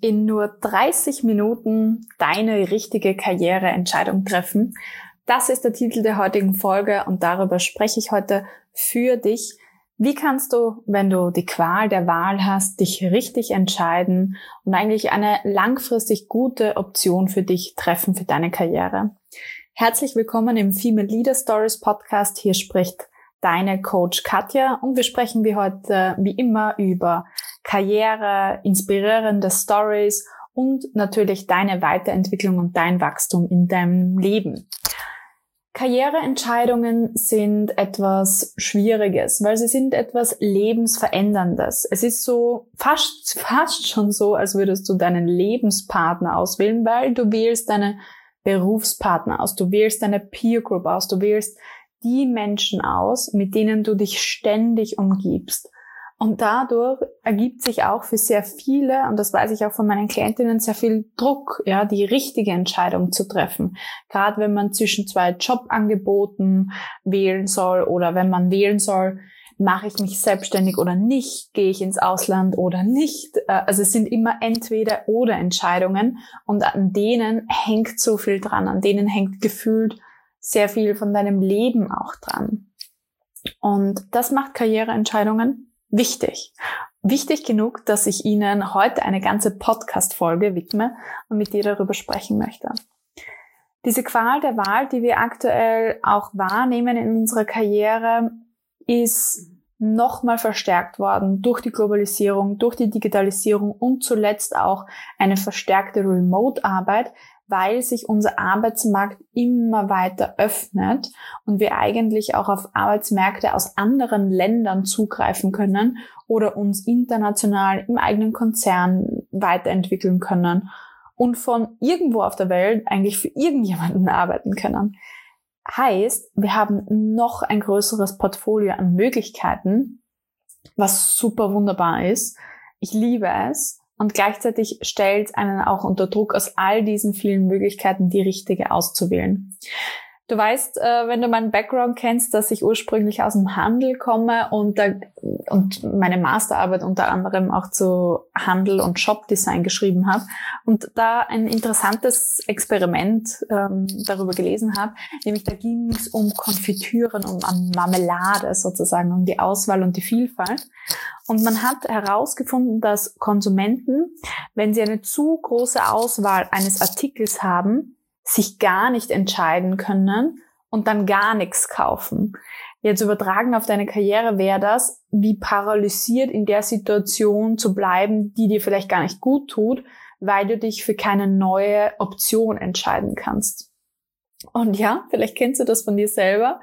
in nur 30 Minuten deine richtige Karriereentscheidung treffen. Das ist der Titel der heutigen Folge und darüber spreche ich heute für dich. Wie kannst du, wenn du die Qual der Wahl hast, dich richtig entscheiden und eigentlich eine langfristig gute Option für dich treffen für deine Karriere? Herzlich willkommen im Female Leader Stories Podcast. Hier spricht deine Coach Katja und wir sprechen wie heute wie immer über Karriere, inspirierende Stories und natürlich deine Weiterentwicklung und dein Wachstum in deinem Leben. Karriereentscheidungen sind etwas Schwieriges, weil sie sind etwas Lebensveränderndes. Es ist so fast, fast schon so, als würdest du deinen Lebenspartner auswählen, weil du wählst deine Berufspartner aus, du wählst deine Peer Group aus, du wählst die Menschen aus, mit denen du dich ständig umgibst. Und dadurch ergibt sich auch für sehr viele, und das weiß ich auch von meinen Klientinnen, sehr viel Druck, ja, die richtige Entscheidung zu treffen. Gerade wenn man zwischen zwei Jobangeboten wählen soll oder wenn man wählen soll, mache ich mich selbstständig oder nicht, gehe ich ins Ausland oder nicht. Äh, also es sind immer entweder oder Entscheidungen und an denen hängt so viel dran, an denen hängt gefühlt sehr viel von deinem Leben auch dran. Und das macht Karriereentscheidungen wichtig. Wichtig genug, dass ich Ihnen heute eine ganze Podcast-Folge widme und mit dir darüber sprechen möchte. Diese Qual der Wahl, die wir aktuell auch wahrnehmen in unserer Karriere, ist nochmal verstärkt worden durch die Globalisierung, durch die Digitalisierung und zuletzt auch eine verstärkte Remote-Arbeit, weil sich unser Arbeitsmarkt immer weiter öffnet und wir eigentlich auch auf Arbeitsmärkte aus anderen Ländern zugreifen können oder uns international im eigenen Konzern weiterentwickeln können und von irgendwo auf der Welt eigentlich für irgendjemanden arbeiten können. Heißt, wir haben noch ein größeres Portfolio an Möglichkeiten, was super wunderbar ist. Ich liebe es und gleichzeitig stellt einen auch unter Druck, aus all diesen vielen Möglichkeiten die richtige auszuwählen. Du weißt, äh, wenn du meinen Background kennst, dass ich ursprünglich aus dem Handel komme und, da, und meine Masterarbeit unter anderem auch zu Handel und Shopdesign geschrieben habe und da ein interessantes Experiment ähm, darüber gelesen habe, nämlich da ging es um Konfitüren, um Marmelade sozusagen, um die Auswahl und die Vielfalt. Und man hat herausgefunden, dass Konsumenten, wenn sie eine zu große Auswahl eines Artikels haben, sich gar nicht entscheiden können und dann gar nichts kaufen. Jetzt übertragen auf deine Karriere wäre das, wie paralysiert in der Situation zu bleiben, die dir vielleicht gar nicht gut tut, weil du dich für keine neue Option entscheiden kannst. Und ja, vielleicht kennst du das von dir selber.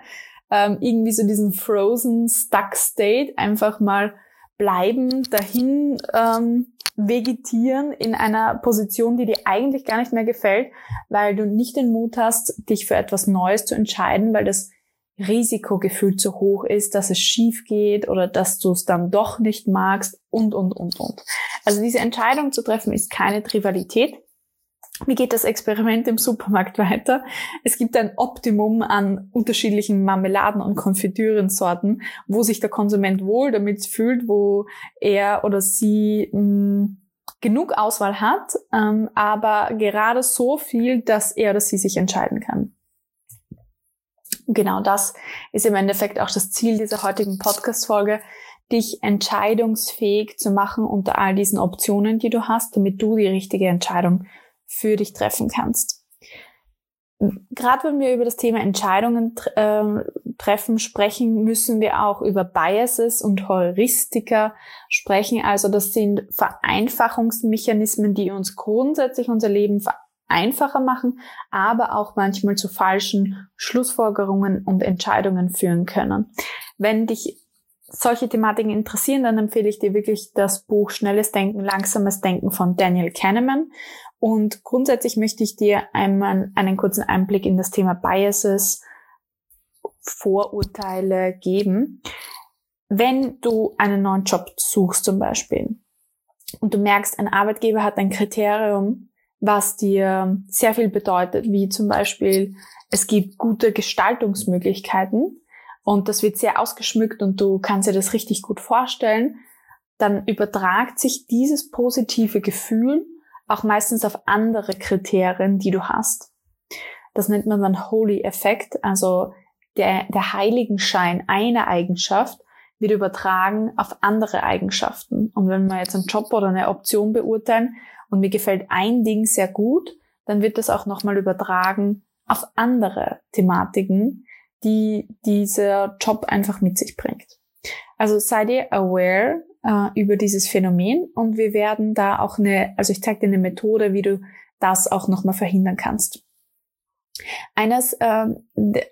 Ähm, irgendwie so diesen frozen, stuck state, einfach mal bleiben, dahin ähm, vegetieren in einer Position, die dir eigentlich gar nicht mehr gefällt, weil du nicht den Mut hast, dich für etwas Neues zu entscheiden, weil das Risikogefühl zu hoch ist, dass es schief geht oder dass du es dann doch nicht magst und, und, und, und. Also diese Entscheidung zu treffen ist keine Trivialität. Wie geht das Experiment im Supermarkt weiter? Es gibt ein Optimum an unterschiedlichen Marmeladen und Konfitürensorten, wo sich der Konsument wohl damit fühlt, wo er oder sie mh, hm, genug Auswahl hat, ähm, aber gerade so viel, dass er oder sie sich entscheiden kann. Genau das ist im Endeffekt auch das Ziel dieser heutigen Podcast-Folge, dich entscheidungsfähig zu machen unter all diesen Optionen, die du hast, damit du die richtige Entscheidung für dich treffen kannst. Gerade wenn wir über das Thema Entscheidungen äh, treffen sprechen, müssen wir auch über Biases und Heuristika sprechen. Also das sind Vereinfachungsmechanismen, die uns grundsätzlich unser Leben einfacher machen, aber auch manchmal zu falschen Schlussfolgerungen und Entscheidungen führen können. Wenn dich solche Thematiken interessieren, dann empfehle ich dir wirklich das Buch Schnelles Denken, Langsames Denken von Daniel Kahneman. Und grundsätzlich möchte ich dir einmal einen kurzen Einblick in das Thema Biases, Vorurteile geben. Wenn du einen neuen Job suchst zum Beispiel und du merkst, ein Arbeitgeber hat ein Kriterium, was dir sehr viel bedeutet, wie zum Beispiel, es gibt gute Gestaltungsmöglichkeiten und das wird sehr ausgeschmückt und du kannst dir das richtig gut vorstellen, dann übertragt sich dieses positive Gefühl auch meistens auf andere Kriterien, die du hast. Das nennt man dann Holy Effect, also der, der Heiligenschein einer Eigenschaft wird übertragen auf andere Eigenschaften. Und wenn wir jetzt einen Job oder eine Option beurteilen und mir gefällt ein Ding sehr gut, dann wird das auch nochmal übertragen auf andere Thematiken, die dieser Job einfach mit sich bringt. Also sei dir aware äh, über dieses Phänomen und wir werden da auch eine, also ich zeige dir eine Methode, wie du das auch nochmal verhindern kannst. Eines, äh,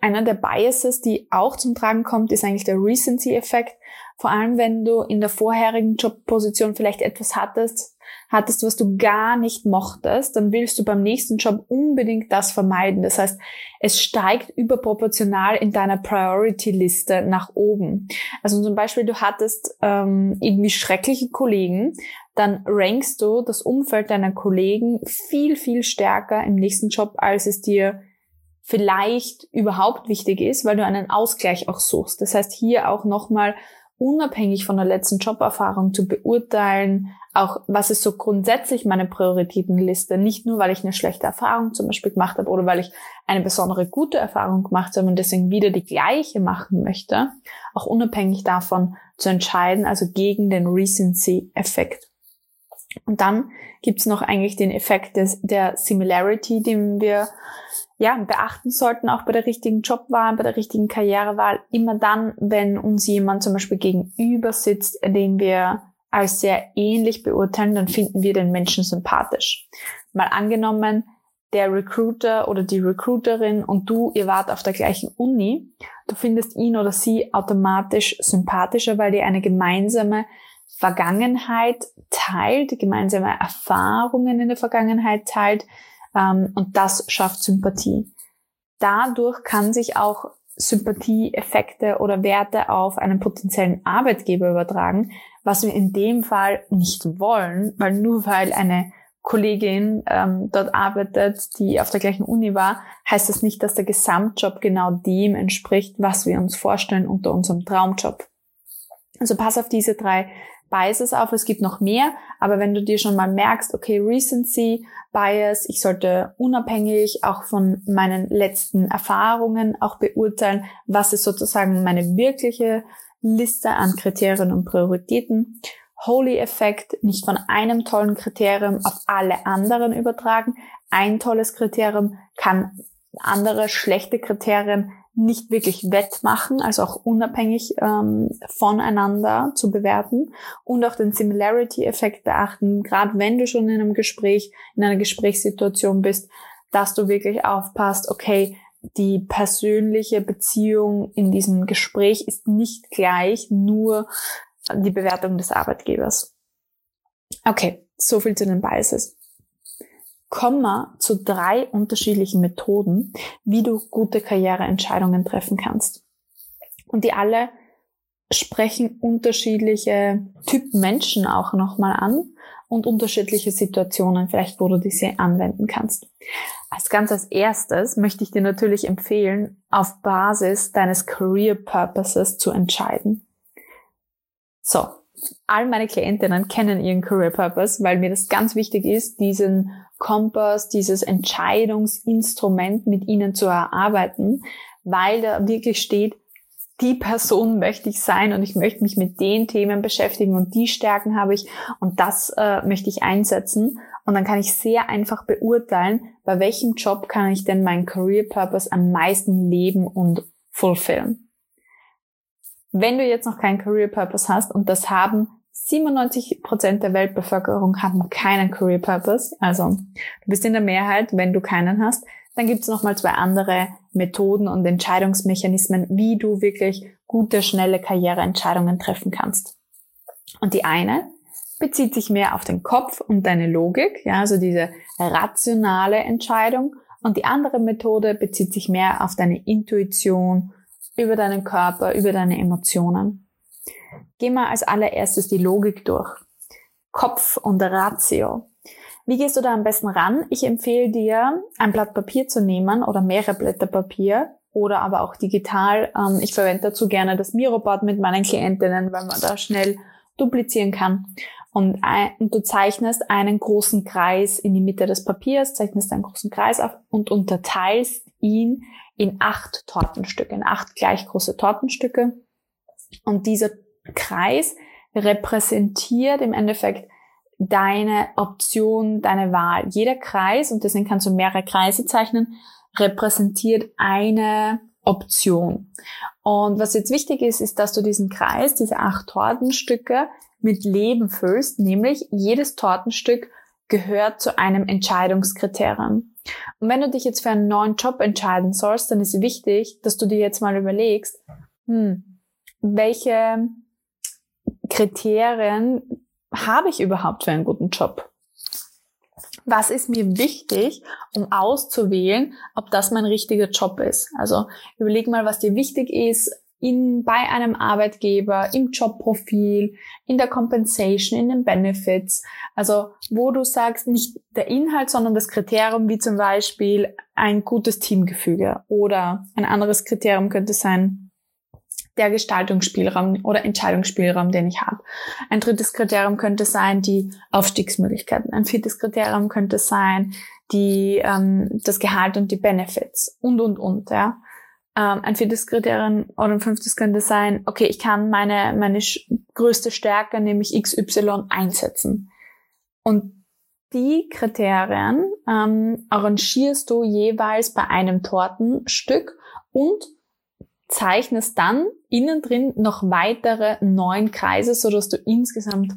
einer der Biases, die auch zum Tragen kommt, ist eigentlich der Recency-Effekt. Vor allem, wenn du in der vorherigen Jobposition vielleicht etwas hattest, hattest, was du gar nicht mochtest, dann willst du beim nächsten Job unbedingt das vermeiden. Das heißt, es steigt überproportional in deiner Priority-Liste nach oben. Also zum Beispiel, du hattest ähm, irgendwie schreckliche Kollegen, dann rankst du das Umfeld deiner Kollegen viel, viel stärker im nächsten Job, als es dir vielleicht überhaupt wichtig ist, weil du einen Ausgleich auch suchst. Das heißt, hier auch nochmal unabhängig von der letzten Joberfahrung zu beurteilen, auch was ist so grundsätzlich meine Prioritätenliste, nicht nur weil ich eine schlechte Erfahrung zum Beispiel gemacht habe oder weil ich eine besondere gute Erfahrung gemacht habe und deswegen wieder die gleiche machen möchte, auch unabhängig davon zu entscheiden, also gegen den Recency-Effekt. Und dann gibt's noch eigentlich den Effekt des, der Similarity, den wir ja, beachten sollten, auch bei der richtigen Jobwahl, bei der richtigen Karrierewahl, immer dann, wenn uns jemand zum Beispiel gegenüber sitzt, den wir als sehr ähnlich beurteilen, dann finden wir den Menschen sympathisch. Mal angenommen, der Recruiter oder die Recruiterin und du, ihr wart auf der gleichen Uni, du findest ihn oder sie automatisch sympathischer, weil ihr eine gemeinsame Vergangenheit teilt, gemeinsame Erfahrungen in der Vergangenheit teilt, ähm, und das schafft Sympathie. Dadurch kann sich auch Sympathieeffekte oder Werte auf einen potenziellen Arbeitgeber übertragen, was wir in dem Fall nicht wollen, weil nur weil eine Kollegin ähm, dort arbeitet, die auf der gleichen Uni war, heißt das nicht, dass der Gesamtjob genau dem entspricht, was wir uns vorstellen unter unserem Traumjob. Also pass auf diese drei Biases auf. Es gibt noch mehr, aber wenn du dir schon mal merkst, okay, Recency, Bias, ich sollte unabhängig auch von meinen letzten Erfahrungen auch beurteilen, was ist sozusagen meine wirkliche Liste an Kriterien und Prioritäten. Holy Effekt, nicht von einem tollen Kriterium auf alle anderen übertragen. Ein tolles Kriterium kann andere schlechte Kriterien nicht wirklich wettmachen, also auch unabhängig ähm, voneinander zu bewerten und auch den Similarity-Effekt beachten, gerade wenn du schon in einem Gespräch, in einer Gesprächssituation bist, dass du wirklich aufpasst, okay, die persönliche Beziehung in diesem Gespräch ist nicht gleich nur die Bewertung des Arbeitgebers. Okay, so viel zu den Biases kommen wir zu drei unterschiedlichen Methoden, wie du gute Karriereentscheidungen treffen kannst. Und die alle sprechen unterschiedliche Typen Menschen auch nochmal an und unterschiedliche Situationen, vielleicht wo du diese anwenden kannst. Als ganz als erstes möchte ich dir natürlich empfehlen, auf Basis deines Career Purposes zu entscheiden. So, all meine Klientinnen kennen ihren Career Purpose, weil mir das ganz wichtig ist, diesen Kompass, dieses Entscheidungsinstrument mit ihnen zu erarbeiten, weil da wirklich steht, die Person möchte ich sein und ich möchte mich mit den Themen beschäftigen und die Stärken habe ich und das äh, möchte ich einsetzen. Und dann kann ich sehr einfach beurteilen, bei welchem Job kann ich denn meinen Career Purpose am meisten leben und fulfillen. Wenn du jetzt noch keinen Career Purpose hast und das haben 97% der Weltbevölkerung haben keinen Career Purpose. Also du bist in der Mehrheit, wenn du keinen hast. Dann gibt es nochmal zwei andere Methoden und Entscheidungsmechanismen, wie du wirklich gute, schnelle Karriereentscheidungen treffen kannst. Und die eine bezieht sich mehr auf den Kopf und deine Logik, ja, also diese rationale Entscheidung. Und die andere Methode bezieht sich mehr auf deine Intuition, über deinen Körper, über deine Emotionen. Gehen wir als allererstes die Logik durch. Kopf und Ratio. Wie gehst du da am besten ran? Ich empfehle dir, ein Blatt Papier zu nehmen oder mehrere Blätter Papier oder aber auch digital. Ähm, ich verwende dazu gerne das Miroboard mit meinen Klientinnen, weil man da schnell duplizieren kann. und, ein, und du zeichnest einen großen Kreis in die Mitte des Papiers, zeichnest einen großen Kreis auf und unterteilst ihn in acht Tortenstücke, in acht gleich große Tortenstücke. Und dieser Kreis repräsentiert im Endeffekt deine Option, deine Wahl. Jeder Kreis, und deswegen kannst du mehrere Kreise zeichnen, repräsentiert eine Option. Und was jetzt wichtig ist, ist, dass du diesen Kreis, diese acht Tortenstücke mit Leben füllst, nämlich jedes Tortenstück gehört zu einem Entscheidungskriterium. Und wenn du dich jetzt für einen neuen Job entscheiden sollst, dann ist wichtig, dass du dir jetzt mal überlegst, hm, welche Kriterien habe ich überhaupt für einen guten Job? Was ist mir wichtig, um auszuwählen, ob das mein richtiger Job ist? Also überleg mal, was dir wichtig ist in, bei einem Arbeitgeber, im Jobprofil, in der Compensation, in den Benefits. Also wo du sagst, nicht der Inhalt, sondern das Kriterium, wie zum Beispiel ein gutes Teamgefüge. Oder ein anderes Kriterium könnte sein, der Gestaltungsspielraum oder Entscheidungsspielraum, den ich habe. Ein drittes Kriterium könnte sein die Aufstiegsmöglichkeiten. Ein viertes Kriterium könnte sein die ähm, das Gehalt und die Benefits und und und. Ja. Ähm, ein viertes Kriterium oder ein fünftes könnte sein, okay, ich kann meine meine größte Stärke, nämlich XY, einsetzen. Und die Kriterien ähm, arrangierst du jeweils bei einem Tortenstück und zeichnest dann innen drin noch weitere neun Kreise, so dass du insgesamt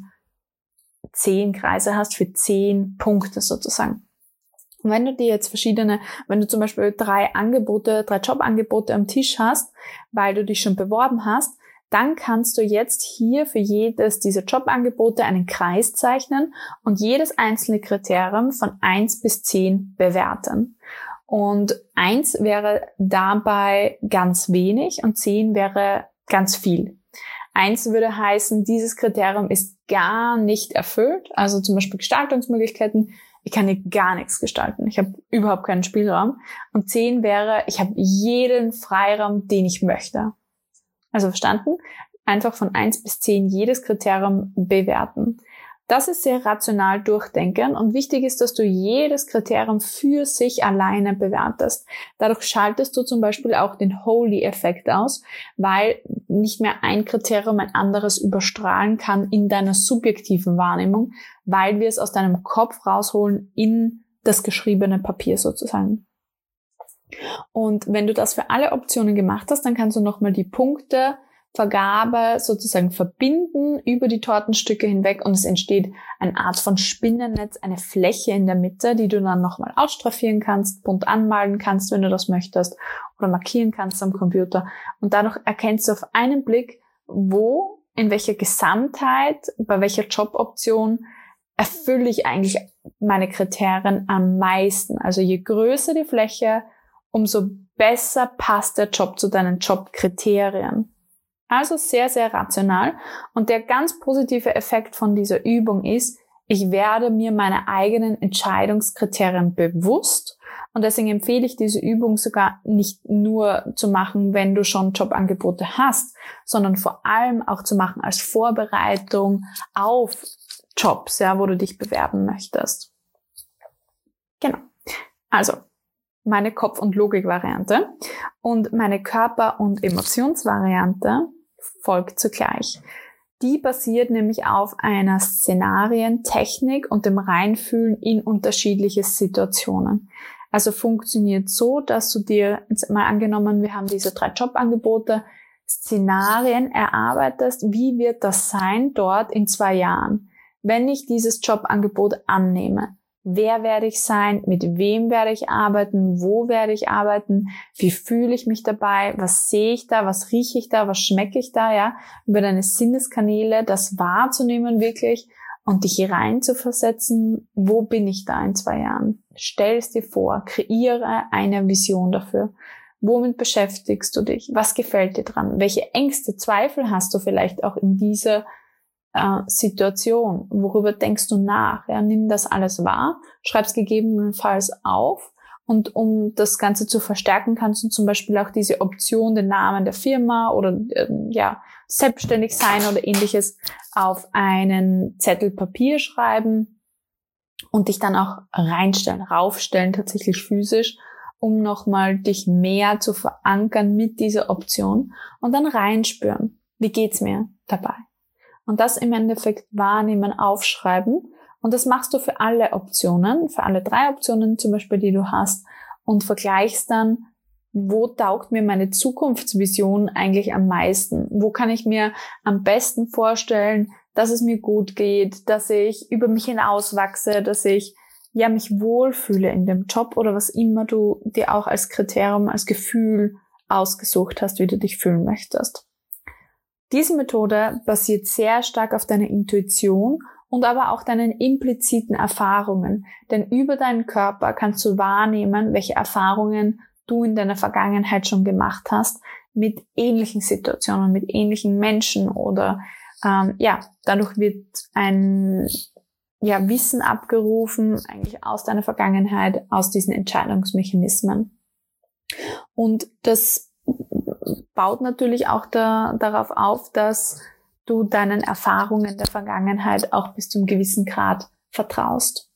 zehn Kreise hast für zehn Punkte sozusagen. Und wenn du dir jetzt verschiedene, wenn du zum Beispiel drei Angebote, drei Jobangebote am Tisch hast, weil du dich schon beworben hast, dann kannst du jetzt hier für jedes dieser Jobangebote einen Kreis zeichnen und jedes einzelne Kriterium von eins bis zehn bewerten. Und eins wäre dabei ganz wenig und zehn wäre ganz viel. Eins würde heißen, dieses Kriterium ist gar nicht erfüllt. Also zum Beispiel Gestaltungsmöglichkeiten. Ich kann hier gar nichts gestalten. Ich habe überhaupt keinen Spielraum. Und zehn wäre, ich habe jeden Freiraum, den ich möchte. Also verstanden? Einfach von eins bis zehn jedes Kriterium bewerten. Das ist sehr rational durchdenken und wichtig ist, dass du jedes Kriterium für sich alleine bewertest. Dadurch schaltest du zum Beispiel auch den Holy-Effekt aus, weil nicht mehr ein Kriterium ein anderes überstrahlen kann in deiner subjektiven Wahrnehmung, weil wir es aus deinem Kopf rausholen in das geschriebene Papier sozusagen. Und wenn du das für alle Optionen gemacht hast, dann kannst du nochmal die Punkte Vergabe sozusagen verbinden über die Tortenstücke hinweg und es entsteht eine Art von Spinnennetz, eine Fläche in der Mitte, die du dann nochmal ausstraffieren kannst, bunt anmalen kannst, wenn du das möchtest, oder markieren kannst am Computer. Und dadurch erkennst du auf einen Blick, wo, in welcher Gesamtheit, bei welcher Joboption erfülle ich eigentlich meine Kriterien am meisten. Also je größer die Fläche, umso besser passt der Job zu deinen Jobkriterien. Also sehr, sehr rational. Und der ganz positive Effekt von dieser Übung ist, ich werde mir meine eigenen Entscheidungskriterien bewusst. Und deswegen empfehle ich diese Übung sogar nicht nur zu machen, wenn du schon Jobangebote hast, sondern vor allem auch zu machen als Vorbereitung auf Jobs, ja, wo du dich bewerben möchtest. Genau. Also, meine Kopf- und Logik-Variante und meine Körper- und Emotionsvariante folgt zugleich. Die basiert nämlich auf einer Szenarientechnik und dem Reinfühlen in unterschiedliche Situationen. Also funktioniert so, dass du dir, jetzt mal angenommen, wir haben diese drei Jobangebote, Szenarien erarbeitest, wie wird das sein dort in zwei Jahren, wenn ich dieses Jobangebot annehme wer werde ich sein, mit wem werde ich arbeiten, wo werde ich arbeiten, wie fühle ich mich dabei, was sehe ich da, was rieche ich da, was schmecke ich da, ja, über deine Sinneskanäle das wahrzunehmen wirklich und dich hier rein zu versetzen, wo bin ich da in zwei Jahren? Stell es dir vor, kreiere eine Vision dafür. Womit beschäftigst du dich? Was gefällt dir dran? Welche Ängste, Zweifel hast du vielleicht auch in dieser äh, Situation? Worüber denkst du nach? Ja, nimm das alles wahr, schreib es gegebenenfalls auf Und um das Ganze zu verstärken, kannst du zum Beispiel auch diese Option, den Namen der Firma oder äh, ja, selbstständig sein oder ähnliches auf einen Zettel Papier schreiben und dich dann auch reinstellen, raufstellen, tatsächlich physisch, um nochmal dich mehr zu verankern mit dieser Option und dann reinspüren. Wie geht's mir dabei? Und das im Endeffekt wahrnehmen, aufschreiben und das machst du für alle Optionen, für alle drei Optionen zum Beispiel, die du hast und vergleichst dann, wo taugt mir meine Zukunftsvision eigentlich am meisten? Wo kann ich mir am besten vorstellen, dass es mir gut geht, dass ich über mich hinauswachse, dass ich ja mich wohlfühle in dem Job oder was immer du dir auch als Kriterium, als Gefühl ausgesucht hast, wie du dich fühlen möchtest. Diese Methode basiert sehr stark auf deiner Intuition und aber auch deinen impliziten Erfahrungen. Denn über deinen Körper kannst du wahrnehmen, welche Erfahrungen du in deiner Vergangenheit schon gemacht hast mit ähnlichen Situationen, mit ähnlichen Menschen oder ähm, ja, dadurch wird ein ja, Wissen abgerufen, eigentlich aus deiner Vergangenheit, aus diesen Entscheidungsmechanismen. Und das baut natürlich auch da, darauf auf, dass du deinen Erfahrungen der Vergangenheit auch bis zum gewissen Grad vertraust.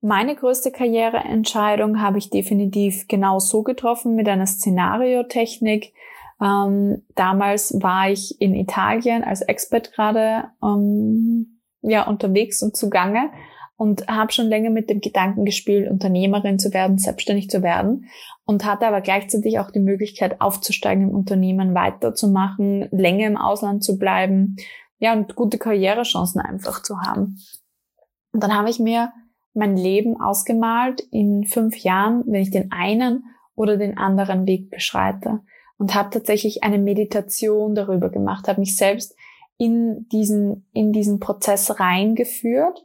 Meine größte Karriereentscheidung habe ich definitiv genau so getroffen mit einer Szenariotechnik. Ähm, damals war ich in Italien als Expert gerade ähm, ja unterwegs und zugange und habe schon länger mit dem Gedanken gespielt, Unternehmerin zu werden, selbstständig zu werden und hatte aber gleichzeitig auch die Möglichkeit aufzusteigen im Unternehmen, weiterzumachen, länger im Ausland zu bleiben, ja, und gute Karrierechancen einfach zu haben. Und dann habe ich mir mein Leben ausgemalt in fünf Jahren, wenn ich den einen oder den anderen Weg beschreite und habe tatsächlich eine Meditation darüber gemacht, habe mich selbst in diesen, in diesen Prozess reingeführt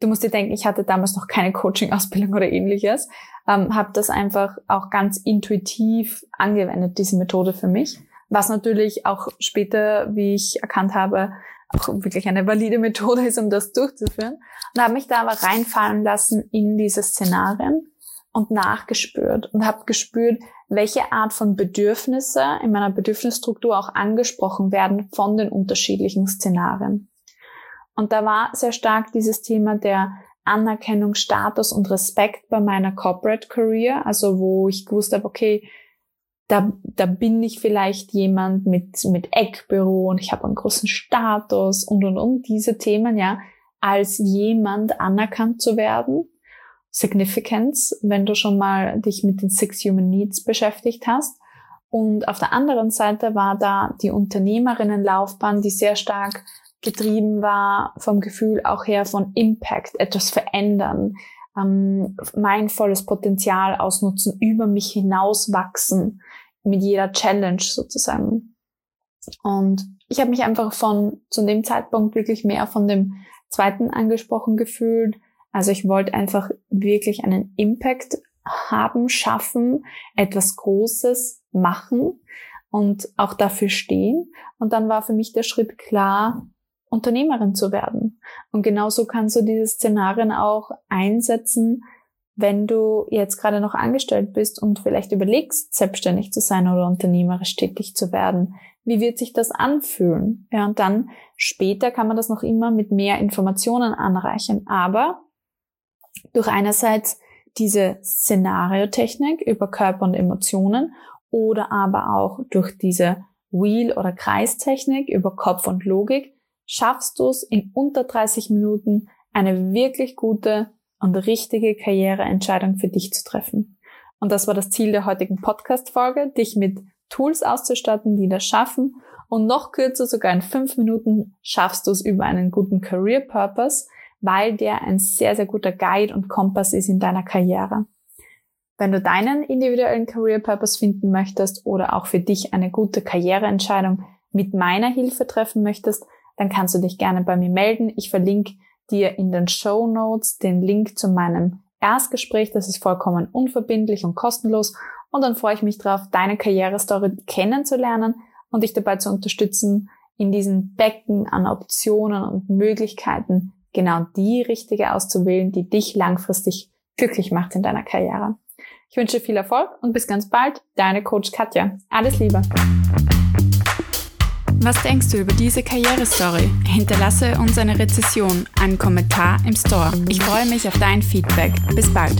du musst dir denken, ich hatte damals noch keine Coaching-Ausbildung oder ähnliches, ähm, habe das einfach auch ganz intuitiv angewendet, diese Methode für mich, was natürlich auch später, wie ich erkannt habe, auch wirklich eine valide Methode ist, um das durchzuführen. Und habe mich da aber reinfallen lassen in diese Szenarien und nachgespürt und habe gespürt, welche Art von Bedürfnisse in meiner Bedürfnisstruktur auch angesprochen werden von den unterschiedlichen Szenarien. Und da war sehr stark dieses Thema der Anerkennung, Status und Respekt bei meiner Corporate Career, also wo ich gewusst habe, okay, da, da bin ich vielleicht jemand mit, mit Eckbüro und ich habe einen großen Status und und und diese Themen, ja, als jemand anerkannt zu werden. Significance, wenn du schon mal dich mit den Six Human Needs beschäftigt hast. Und auf der anderen Seite war da die Unternehmerinnenlaufbahn, die sehr stark getrieben war vom Gefühl auch her von Impact, etwas verändern, ähm, mein volles Potenzial ausnutzen, über mich hinauswachsen, mit jeder Challenge sozusagen. Und ich habe mich einfach von zu dem Zeitpunkt wirklich mehr von dem zweiten angesprochen gefühlt. Also ich wollte einfach wirklich einen Impact haben, schaffen, etwas Großes machen und auch dafür stehen. Und dann war für mich der Schritt klar, Unternehmerin zu werden. Und genauso kannst du diese Szenarien auch einsetzen, wenn du jetzt gerade noch angestellt bist und vielleicht überlegst, selbstständig zu sein oder unternehmerisch tätig zu werden. Wie wird sich das anfühlen? Ja, und dann später kann man das noch immer mit mehr Informationen anreichen. Aber durch einerseits diese Szenariotechnik über Körper und Emotionen oder aber auch durch diese Wheel- oder Kreistechnik über Kopf und Logik schaffst du es in unter 30 Minuten eine wirklich gute und richtige Karriereentscheidung für dich zu treffen. Und das war das Ziel der heutigen Podcast-Folge, dich mit Tools auszustatten, die das schaffen. Und noch kürzer, sogar in fünf Minuten, schaffst du es über einen guten Career Purpose, weil der ein sehr, sehr guter Guide und Kompass ist in deiner Karriere. Wenn du deinen individuellen Career Purpose finden möchtest oder auch für dich eine gute Karriereentscheidung mit meiner Hilfe treffen möchtest, dann kannst du dich gerne bei mir melden. Ich verlinke dir in den Show Notes den Link zu meinem Erstgespräch. Das ist vollkommen unverbindlich und kostenlos. Und dann freue ich mich darauf, deine Karrierestory kennenzulernen und dich dabei zu unterstützen, in diesen Becken an Optionen und Möglichkeiten genau die richtige auszuwählen, die dich langfristig glücklich macht in deiner Karriere. Ich wünsche viel Erfolg und bis ganz bald. Deine Coach Katja. Alles Liebe. Was denkst du über diese Karrierestory? Hinterlasse uns eine Rezession, einen Kommentar im Store. Ich freue mich auf dein Feedback. Bis bald.